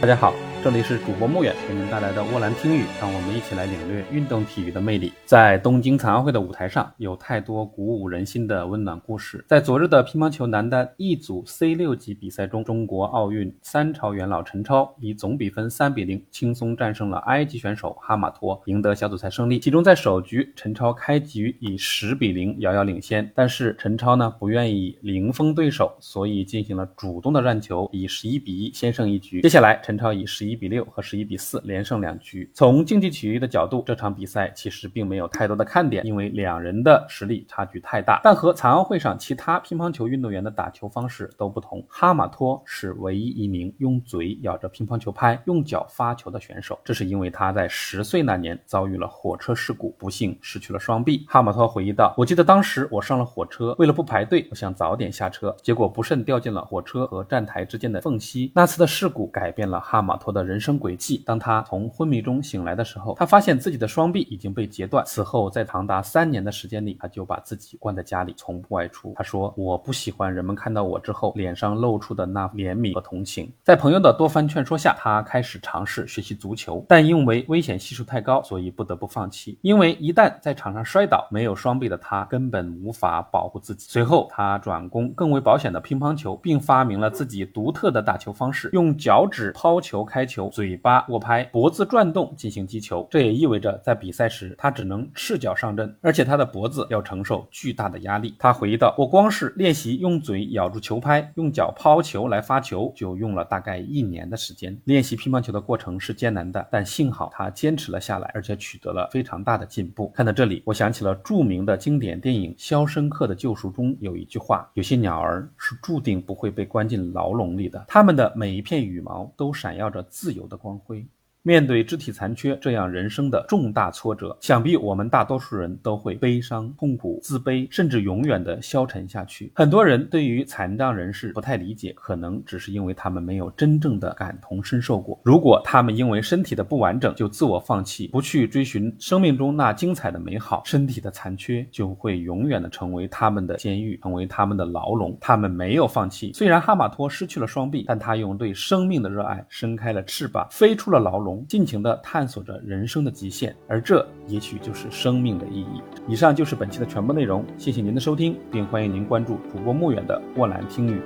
大家好。这里是主播穆远给您带来的沃兰听语，让我们一起来领略运动体育的魅力。在东京残奥会的舞台上，有太多鼓舞人心的温暖故事。在昨日的乒乓球男单一组 C 六级比赛中，中国奥运三朝元老陈超以总比分三比零轻松战胜了埃及选手哈马托，赢得小组赛胜利。其中在首局，陈超开局以十比零遥遥领先，但是陈超呢不愿意零封对手，所以进行了主动的让球，以十一比一先胜一局。接下来，陈超以十一。一比六和十一比四连胜两局。从竞技体育的角度，这场比赛其实并没有太多的看点，因为两人的实力差距太大。但和残奥会上其他乒乓球运动员的打球方式都不同，哈马托是唯一一名用嘴咬着乒乓球拍、用脚发球的选手。这是因为他在十岁那年遭遇了火车事故，不幸失去了双臂。哈马托回忆道：“我记得当时我上了火车，为了不排队，我想早点下车，结果不慎掉进了火车和站台之间的缝隙。那次的事故改变了哈马托的。”人生轨迹。当他从昏迷中醒来的时候，他发现自己的双臂已经被截断。此后，在长达三年的时间里，他就把自己关在家里，从不外出。他说：“我不喜欢人们看到我之后脸上露出的那怜悯和同情。”在朋友的多番劝说下，他开始尝试学习足球，但因为危险系数太高，所以不得不放弃。因为一旦在场上摔倒，没有双臂的他根本无法保护自己。随后，他转攻更为保险的乒乓球，并发明了自己独特的打球方式，用脚趾抛球开。球嘴巴握拍，脖子转动进行击球，这也意味着在比赛时他只能赤脚上阵，而且他的脖子要承受巨大的压力。他回忆道：“我光是练习用嘴咬住球拍，用脚抛球来发球，就用了大概一年的时间。练习乒乓球的过程是艰难的，但幸好他坚持了下来，而且取得了非常大的进步。”看到这里，我想起了著名的经典电影《肖申克的救赎》中有一句话：“有些鸟儿是注定不会被关进牢笼里的，它们的每一片羽毛都闪耀着。”自由的光辉。面对肢体残缺这样人生的重大挫折，想必我们大多数人都会悲伤、痛苦、自卑，甚至永远的消沉下去。很多人对于残障人士不太理解，可能只是因为他们没有真正的感同身受过。如果他们因为身体的不完整就自我放弃，不去追寻生命中那精彩的美好，身体的残缺就会永远的成为他们的监狱，成为他们的牢笼。他们没有放弃，虽然哈马托失去了双臂，但他用对生命的热爱伸开了翅膀，飞出了牢笼。尽情地探索着人生的极限，而这也许就是生命的意义。以上就是本期的全部内容，谢谢您的收听，并欢迎您关注主播穆远的沃兰听语。